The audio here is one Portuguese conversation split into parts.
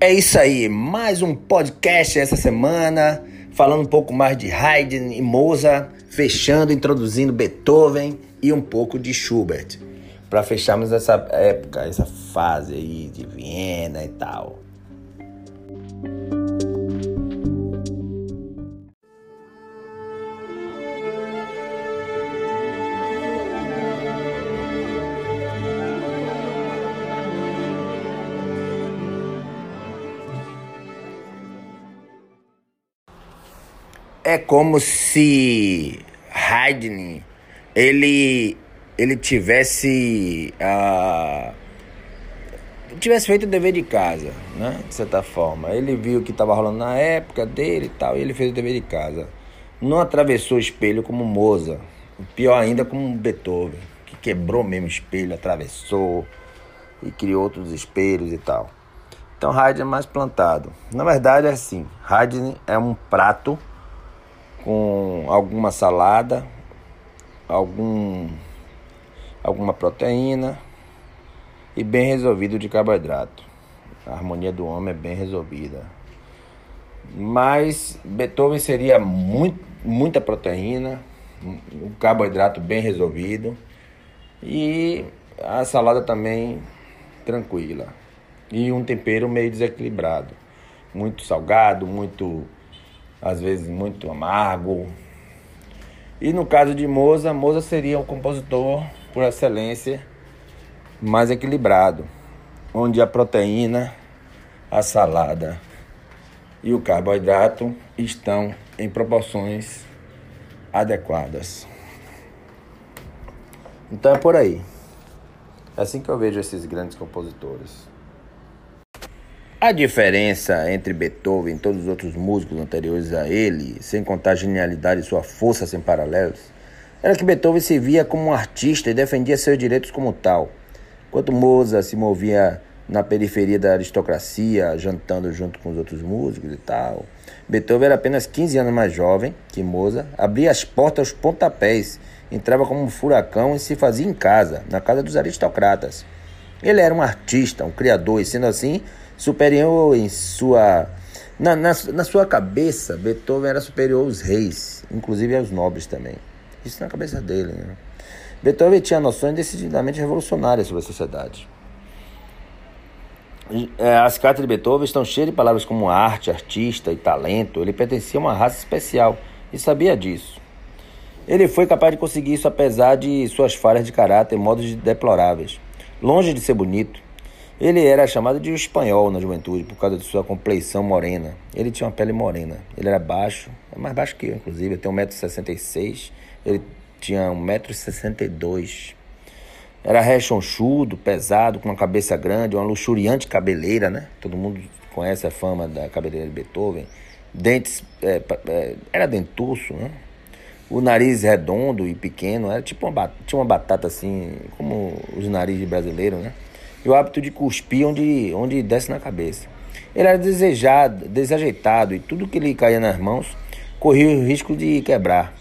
É isso aí, mais um podcast essa semana, falando um pouco mais de Haydn e Mozart, fechando, introduzindo Beethoven e um pouco de Schubert, para fecharmos essa época, essa fase aí de Viena e tal. É como se Haydn ele ele tivesse uh, tivesse feito o dever de casa, né? De certa forma, ele viu o que estava rolando na época dele e tal, e ele fez o dever de casa. Não atravessou o espelho como Mozart, pior ainda como Beethoven, que quebrou mesmo o espelho, atravessou e criou outros espelhos e tal. Então Haydn é mais plantado. Na verdade é assim, Haydn é um prato com alguma salada, algum, alguma proteína e bem resolvido de carboidrato. A harmonia do homem é bem resolvida. Mas Beethoven seria muito, muita proteína, um carboidrato bem resolvido e a salada também tranquila. E um tempero meio desequilibrado. Muito salgado, muito às vezes muito amargo. E no caso de Moza, Moza seria um compositor por excelência mais equilibrado, onde a proteína, a salada e o carboidrato estão em proporções adequadas. Então é por aí. É assim que eu vejo esses grandes compositores. A diferença entre Beethoven e todos os outros músicos anteriores a ele, sem contar a genialidade e sua força sem paralelos, era que Beethoven se via como um artista e defendia seus direitos como tal, enquanto Mozart se movia na periferia da aristocracia, jantando junto com os outros músicos e tal. Beethoven era apenas 15 anos mais jovem que Mozart, abria as portas aos pontapés, entrava como um furacão e se fazia em casa, na casa dos aristocratas. Ele era um artista, um criador, e sendo assim, superior em sua. Na, na, na, sua cabeça, Beethoven era superior aos reis, inclusive aos nobres também. Isso na cabeça dele. Né? Beethoven tinha noções decididamente revolucionárias sobre a sociedade. É, as cartas de Beethoven estão cheias de palavras como arte, artista e talento. Ele pertencia a uma raça especial e sabia disso. Ele foi capaz de conseguir isso apesar de suas falhas de caráter e modos deploráveis. Longe de ser bonito, ele era chamado de espanhol na juventude por causa de sua compleição morena. Ele tinha uma pele morena. Ele era baixo, é mais baixo que eu, inclusive. Ele tem 1,66m. Ele tinha 1,62m. Era rechonchudo, pesado, com uma cabeça grande, uma luxuriante cabeleira, né? Todo mundo conhece a fama da cabeleira de Beethoven. Dentes, é, é, era dentuço, né? O nariz redondo e pequeno, era tipo uma tinha uma batata assim, como os narizes brasileiros, né? E o hábito de cuspir onde, onde desce na cabeça. Ele era desejado, desajeitado e tudo que lhe caía nas mãos corria o risco de quebrar.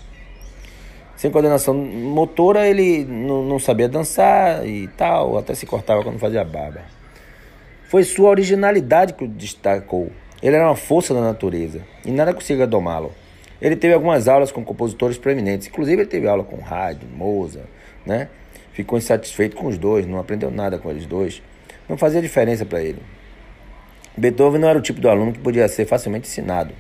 Sem coordenação motora, ele não, sabia dançar e tal, até se cortava quando fazia barba. Foi sua originalidade que o destacou. Ele era uma força da natureza e nada conseguia domá-lo. Ele teve algumas aulas com compositores proeminentes, inclusive ele teve aula com Haydn, Mozart, né? Ficou insatisfeito com os dois, não aprendeu nada com eles dois. Não fazia diferença para ele. Beethoven não era o tipo de aluno que podia ser facilmente ensinado.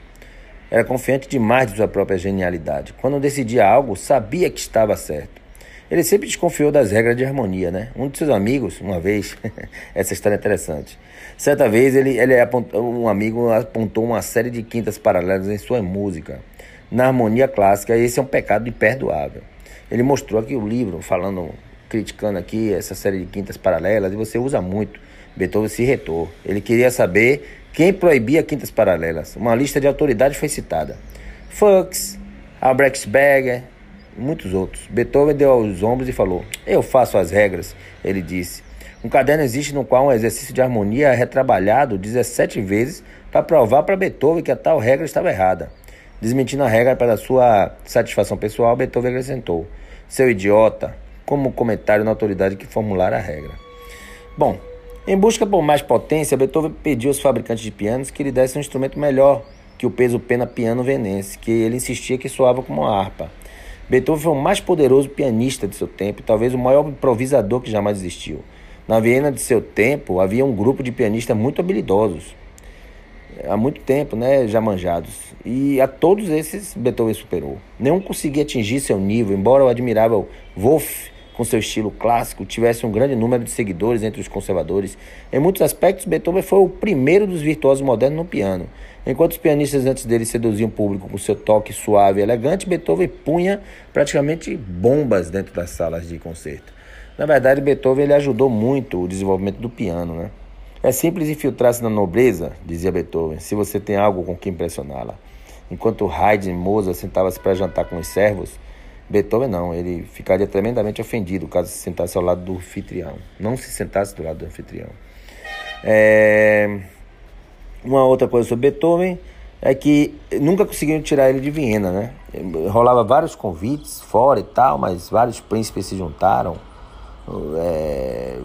Era confiante demais de sua própria genialidade. Quando decidia algo, sabia que estava certo. Ele sempre desconfiou das regras de harmonia, né? Um de seus amigos, uma vez, essa história é interessante. Certa vez, ele, ele apontou, um amigo apontou uma série de quintas paralelas em sua música. Na harmonia clássica, esse é um pecado imperdoável. Ele mostrou aqui o livro, falando criticando aqui essa série de quintas paralelas, e você usa muito. Beethoven se retou. Ele queria saber quem proibia quintas paralelas. Uma lista de autoridades foi citada. Fuchs, Albrechtsberger, muitos outros. Beethoven deu aos ombros e falou: Eu faço as regras, ele disse. Um caderno existe no qual um exercício de harmonia é retrabalhado 17 vezes para provar para Beethoven que a tal regra estava errada. Desmentindo a regra para sua satisfação pessoal, Beethoven acrescentou: Seu idiota, como comentário na autoridade que formular a regra. Bom, Em busca por mais potência, Beethoven pediu aos fabricantes de pianos que lhe dessem um instrumento melhor que o peso pena piano venense, que ele insistia que soava como uma harpa. Beethoven foi o mais poderoso pianista de seu tempo e talvez o maior improvisador que jamais existiu. Na Viena de seu tempo havia um grupo de pianistas muito habilidosos, há muito tempo, né, já manjados. E a todos esses Beethoven superou. Nenhum conseguia atingir seu nível, embora o admirável Wolff com seu estilo clássico, tivesse um grande número de seguidores entre os conservadores. Em muitos aspectos, Beethoven foi o primeiro dos virtuosos modernos no piano. Enquanto os pianistas antes dele seduziam o público com seu toque suave e elegante, Beethoven punha praticamente bombas dentro das salas de concerto. Na verdade, Beethoven ele ajudou muito o desenvolvimento do piano, né? É simples infiltrar-se na nobreza, dizia Beethoven, se você tem algo com que impressioná-la. Enquanto Haydn e Mozart sentavam-se para jantar com os servos, Beethoven não, ele ficaria tremendamente ofendido caso se sentasse ao lado do anfitrião. Não se sentasse do lado do anfitrião. É... Uma outra coisa sobre Beethoven é que nunca conseguiram tirar ele de Viena, né? Rolava vários convites fora e tal, mas vários príncipes se juntaram. É...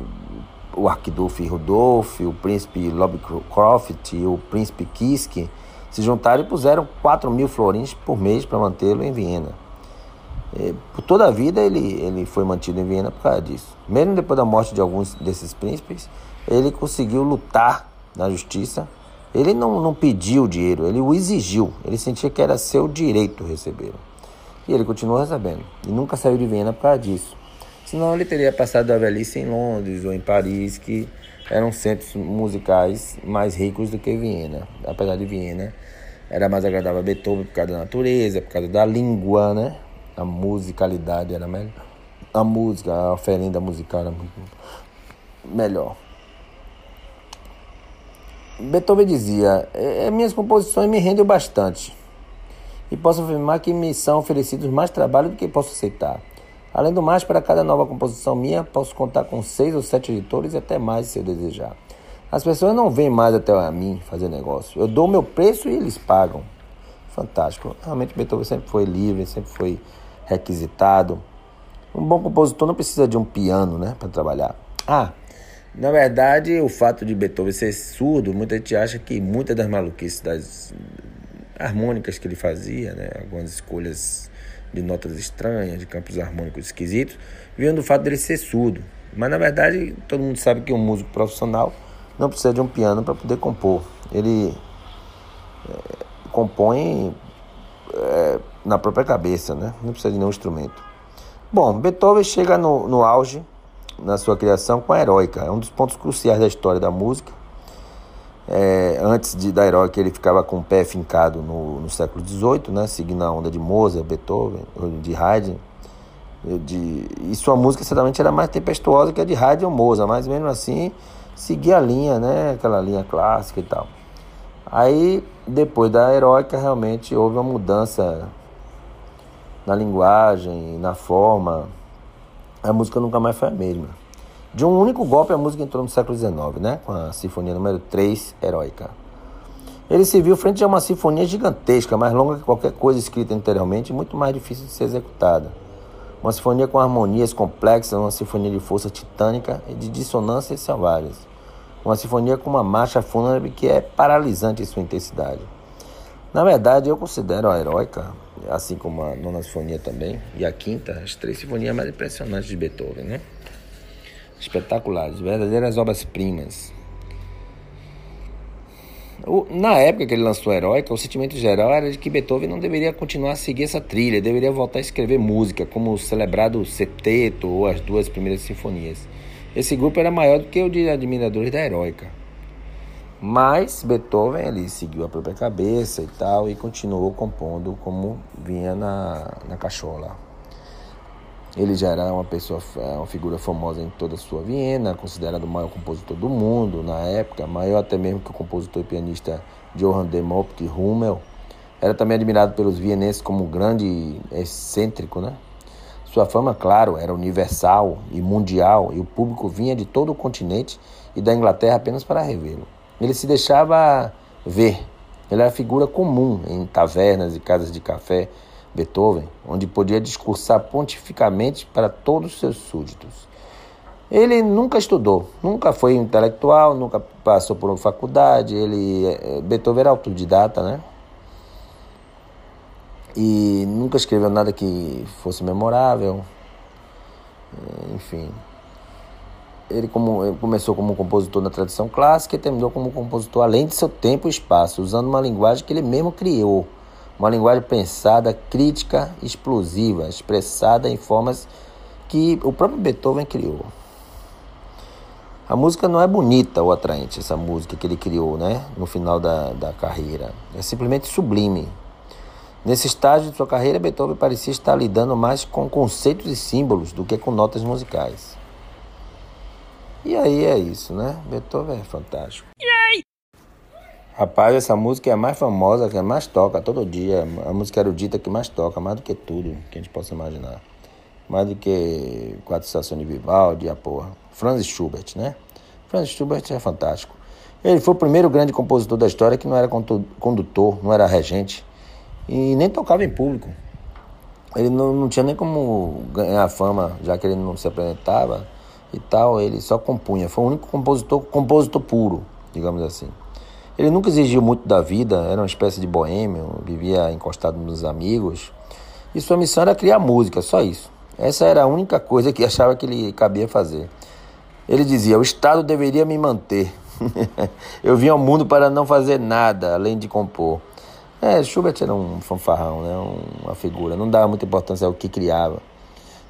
O arquiduque Rudolf, o príncipe Lobcroft e o príncipe Kiske se juntaram e puseram 4 mil florins por mês para mantê-lo em Viena. Por toda a vida ele, ele foi mantido em Viena por causa disso. Mesmo depois da morte de alguns desses príncipes, ele conseguiu lutar na justiça. Ele não, não pediu dinheiro, ele o exigiu. Ele sentia que era seu direito receber. E ele continuou recebendo. E nunca saiu de Viena por causa disso. Senão ele teria passado a velhice em Londres ou em Paris, que eram centros musicais mais ricos do que Viena. Apesar de Viena, era mais agradável a Beethoven por causa da natureza, por causa da língua, né? A musicalidade era melhor. A música, a oferenda musical era muito melhor. Beethoven dizia: é, é, Minhas composições me rendem bastante. E posso afirmar que me são oferecidos mais trabalho do que posso aceitar. Além do mais, para cada nova composição minha, posso contar com seis ou sete editores e até mais se eu desejar. As pessoas não vêm mais até a mim fazer negócio. Eu dou o meu preço e eles pagam. Fantástico. Realmente Beethoven sempre foi livre, sempre foi requisitado. Um bom compositor não precisa de um piano, né, para trabalhar. Ah, na verdade, o fato de Beethoven ser surdo, muita gente acha que muitas das maluquices das harmônicas que ele fazia, né, algumas escolhas de notas estranhas, de campos harmônicos esquisitos, vinham do fato dele ser surdo. Mas na verdade, todo mundo sabe que um músico profissional não precisa de um piano para poder compor. Ele é, compõe é, na própria cabeça, né? Não precisa de nenhum instrumento. Bom, Beethoven chega no, no auge na sua criação com a heróica. É um dos pontos cruciais da história da música. É, antes de, da heróica, ele ficava com o pé fincado no, no século XVIII, né? Seguindo a onda de Mozart, Beethoven, de Haydn. De, e sua música certamente era mais tempestuosa que a de Haydn ou Mozart, mas mesmo assim seguia a linha, né? Aquela linha clássica e tal. Aí, depois da heróica, realmente houve uma mudança na linguagem, na forma. A música nunca mais foi a mesma. De um único golpe, a música entrou no século XIX, né? com a Sinfonia número 3, Heróica. Ele se viu frente a uma sinfonia gigantesca, mais longa que qualquer coisa escrita anteriormente e muito mais difícil de ser executada. Uma sinfonia com harmonias complexas, uma sinfonia de força titânica e de dissonâncias selvagens. Uma sinfonia com uma marcha fúnebre que é paralisante em sua intensidade. Na verdade, eu considero a heróica, assim como a nona sinfonia também, e a quinta, as três sinfonias mais impressionantes de Beethoven, né? Espetaculares, verdadeiras obras-primas. Na época que ele lançou a Heróica, o sentimento geral era de que Beethoven não deveria continuar a seguir essa trilha, deveria voltar a escrever música, como o celebrado Seteto ou as duas primeiras sinfonias. Esse grupo era maior do que o de admiradores da Heróica. Mas Beethoven ele seguiu a própria cabeça e tal e continuou compondo como vinha na, na cachola. Ele já era uma pessoa, uma figura famosa em toda a sua Viena, considerado o maior compositor do mundo na época, maior até mesmo que o compositor e pianista Johann Demopt Hummel. Era também admirado pelos vienenses como um grande excêntrico, né? Sua fama, claro, era universal e mundial, e o público vinha de todo o continente e da Inglaterra apenas para revê-lo. Ele se deixava ver. Ele era figura comum em tavernas e casas de café Beethoven, onde podia discursar pontificamente para todos os seus súditos. Ele nunca estudou, nunca foi intelectual, nunca passou por uma faculdade. Ele, é, Beethoven era autodidata, né? E nunca escreveu nada que fosse memorável. Enfim. Ele, como, ele começou como compositor na tradição clássica e terminou como compositor além de seu tempo e espaço, usando uma linguagem que ele mesmo criou. Uma linguagem pensada, crítica, explosiva, expressada em formas que o próprio Beethoven criou. A música não é bonita ou atraente, essa música que ele criou né, no final da, da carreira. É simplesmente sublime. Nesse estágio de sua carreira, Beethoven parecia estar lidando mais com conceitos e símbolos do que com notas musicais. E aí é isso, né? Beethoven é fantástico. Yay! Rapaz, essa música é a mais famosa, que mais toca todo dia. A música erudita que mais toca, mais do que tudo que a gente possa imaginar. Mais do que Quatro Estações de Vivaldi, a porra. Franz Schubert, né? Franz Schubert é fantástico. Ele foi o primeiro grande compositor da história que não era condutor, não era regente e nem tocava em público. Ele não, não tinha nem como ganhar fama, já que ele não se apresentava e tal, ele só compunha. Foi o único compositor, compositor puro, digamos assim. Ele nunca exigiu muito da vida, era uma espécie de boêmio, vivia encostado nos amigos. E sua missão era criar música, só isso. Essa era a única coisa que achava que ele cabia fazer. Ele dizia: O Estado deveria me manter. eu vim ao mundo para não fazer nada além de compor. É, Schubert era um fanfarrão, né? uma figura, não dava muita importância ao que criava.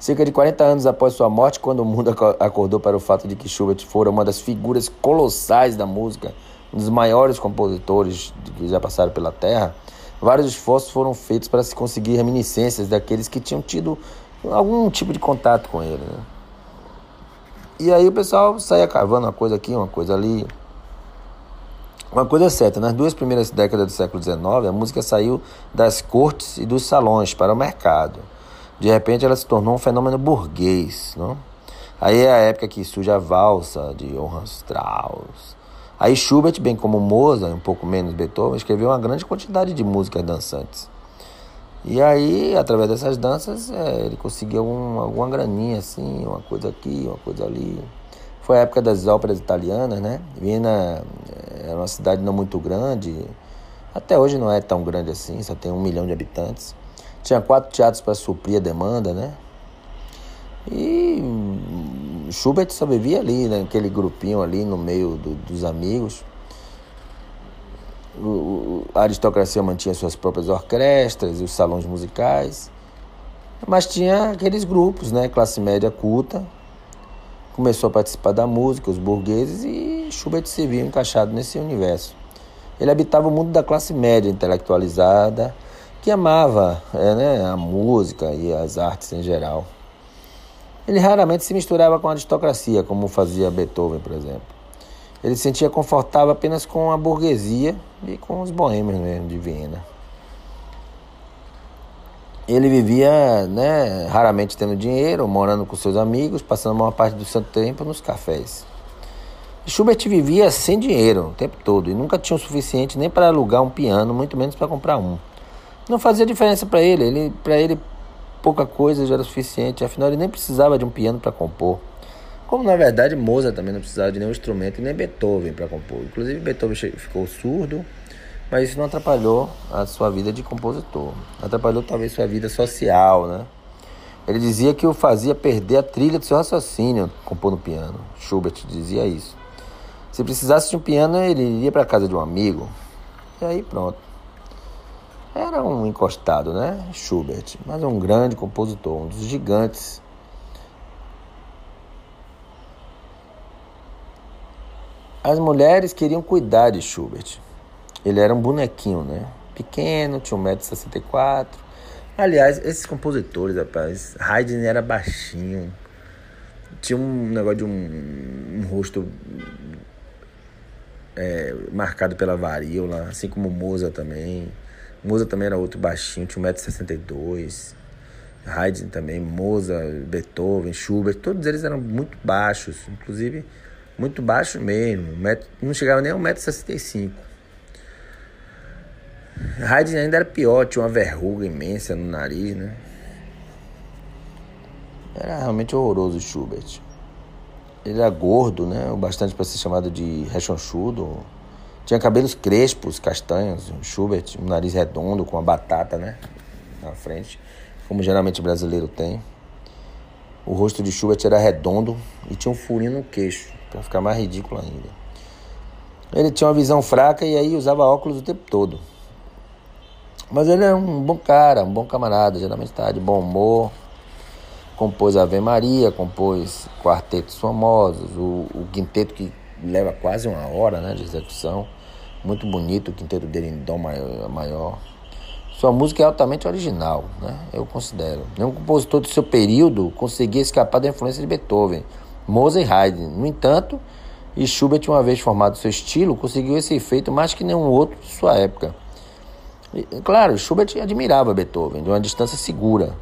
Cerca de 40 anos após sua morte, quando o mundo acordou para o fato de que Schubert fora uma das figuras colossais da música, um dos maiores compositores que já passaram pela Terra, vários esforços foram feitos para se conseguir reminiscências daqueles que tinham tido algum tipo de contato com ele. Né? E aí o pessoal saía cavando uma coisa aqui, uma coisa ali. Uma coisa é certa, nas duas primeiras décadas do século XIX, a música saiu das cortes e dos salões para o mercado. De repente ela se tornou um fenômeno burguês. Não? Aí é a época que surge a valsa de Johann Strauss. Aí Schubert, bem como Mozart, um pouco menos Beethoven, escreveu uma grande quantidade de músicas dançantes. E aí, através dessas danças, é, ele conseguiu algum, alguma graninha, assim, uma coisa aqui, uma coisa ali. Foi a época das óperas italianas, né? Viena é, era uma cidade não muito grande, até hoje não é tão grande assim, só tem um milhão de habitantes. Tinha quatro teatros para suprir a demanda, né? E Schubert só vivia ali, naquele grupinho ali no meio do, dos amigos a aristocracia mantinha suas próprias orquestras e os salões musicais, mas tinha aqueles grupos, né, classe média culta, começou a participar da música, os burgueses, e Schubert se viu encaixado nesse universo. Ele habitava o mundo da classe média intelectualizada, que amava é, né, a música e as artes em geral. Ele raramente se misturava com a aristocracia, como fazia Beethoven, por exemplo. Ele se sentia confortável apenas com a burguesia e com os boêmios mesmo de Viena. Ele vivia, né, raramente tendo dinheiro, morando com seus amigos, passando uma parte do seu tempo nos cafés. Schubert vivia sem dinheiro o tempo todo e nunca tinha o suficiente nem para alugar um piano, muito menos para comprar um. Não fazia diferença para ele, ele para ele pouca coisa já era suficiente, afinal ele nem precisava de um piano para compor. Como na verdade Mozart também não precisava de nenhum instrumento e nem Beethoven para compor. Inclusive Beethoven ficou surdo, mas isso não atrapalhou a sua vida de compositor. Atrapalhou talvez sua vida social, né? Ele dizia que o fazia perder a trilha do seu raciocínio compor no piano. Schubert dizia isso. Se precisasse de um piano, ele iria para casa de um amigo. E aí pronto. Era um encostado, né? Schubert, mas um grande compositor, um dos gigantes As mulheres queriam cuidar de Schubert. Ele era um bonequinho, né? Pequeno, tinha 1,64m. Aliás, esses compositores, rapaz, Haydn era baixinho. Tinha um negócio de um, um rosto é, marcado pela varíola, assim como Mozart também. Mozart também era outro baixinho, tinha 1,62m. Haydn também, Mozart, Beethoven, Schubert, todos eles eram muito baixos, inclusive muito baixo mesmo, não chegava nem a 1,65m. Haydn ainda era pior, tinha uma verruga imensa no nariz, né? Era realmente horroroso o Schubert. Ele era gordo, né? O bastante para ser chamado de rechonchudo. Tinha cabelos crespos, castanhos, Schubert, um nariz redondo com uma batata, né? Na frente, como geralmente brasileiro tem. O rosto de Schubert era redondo e tinha um furinho no queixo, para ficar mais ridículo ainda. Ele tinha uma visão fraca e aí usava óculos o tempo todo. Mas ele é um bom cara, um bom camarada, geralmente está de bom humor. Compôs Ave Maria, compôs quartetos famosos, o, o quinteto que leva quase uma hora né, de execução. Muito bonito o quinteto dele em Dó maior. Sua música é altamente original, né? eu considero. Nenhum compositor do seu período conseguia escapar da influência de Beethoven, Mozart e Haydn. No entanto, Schubert, uma vez formado seu estilo, conseguiu esse efeito mais que nenhum outro de sua época. E, claro, Schubert admirava Beethoven de uma distância segura.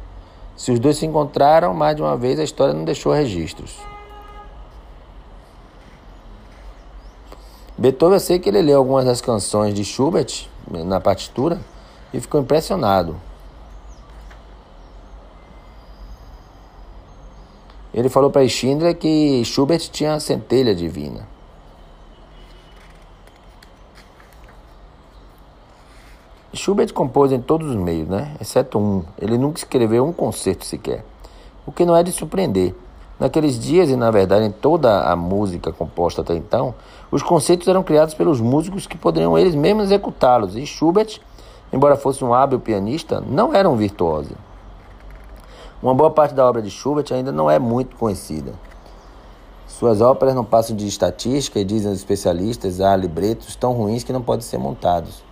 Se os dois se encontraram mais de uma vez, a história não deixou registros. Beethoven, eu sei que ele leu algumas das canções de Schubert na partitura e ficou impressionado. Ele falou para Schindler que Schubert tinha a centelha divina. Schubert compôs em todos os meios, né? exceto um. Ele nunca escreveu um concerto sequer. O que não é de surpreender. Naqueles dias, e na verdade em toda a música composta até então, os conceitos eram criados pelos músicos que poderiam eles mesmos executá-los. E Schubert, embora fosse um hábil pianista, não era um virtuoso. Uma boa parte da obra de Schubert ainda não é muito conhecida. Suas óperas não passam de estatística e dizem os especialistas há libretos tão ruins que não podem ser montados.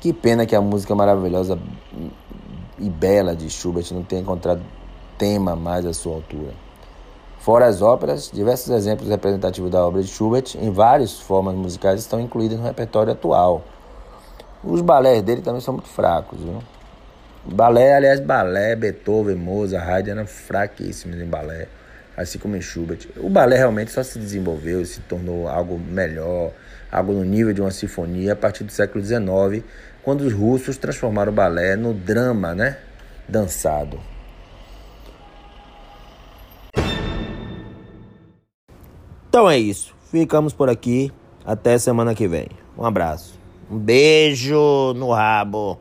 Que pena que a música maravilhosa e bela de Schubert não tenha encontrado tema mais à sua altura. Fora as óperas, diversos exemplos representativos da obra de Schubert em várias formas musicais estão incluídos no repertório atual. Os balés dele também são muito fracos, viu? Balé, aliás, balé, Beethoven, Mozart, Haydn eram fraquíssimos em balé, assim como em Schubert. O balé realmente só se desenvolveu se tornou algo melhor, algo no nível de uma sinfonia a partir do século XIX, quando os russos transformaram o balé no drama, né? Dançado. Então é isso. Ficamos por aqui. Até semana que vem. Um abraço. Um beijo no rabo.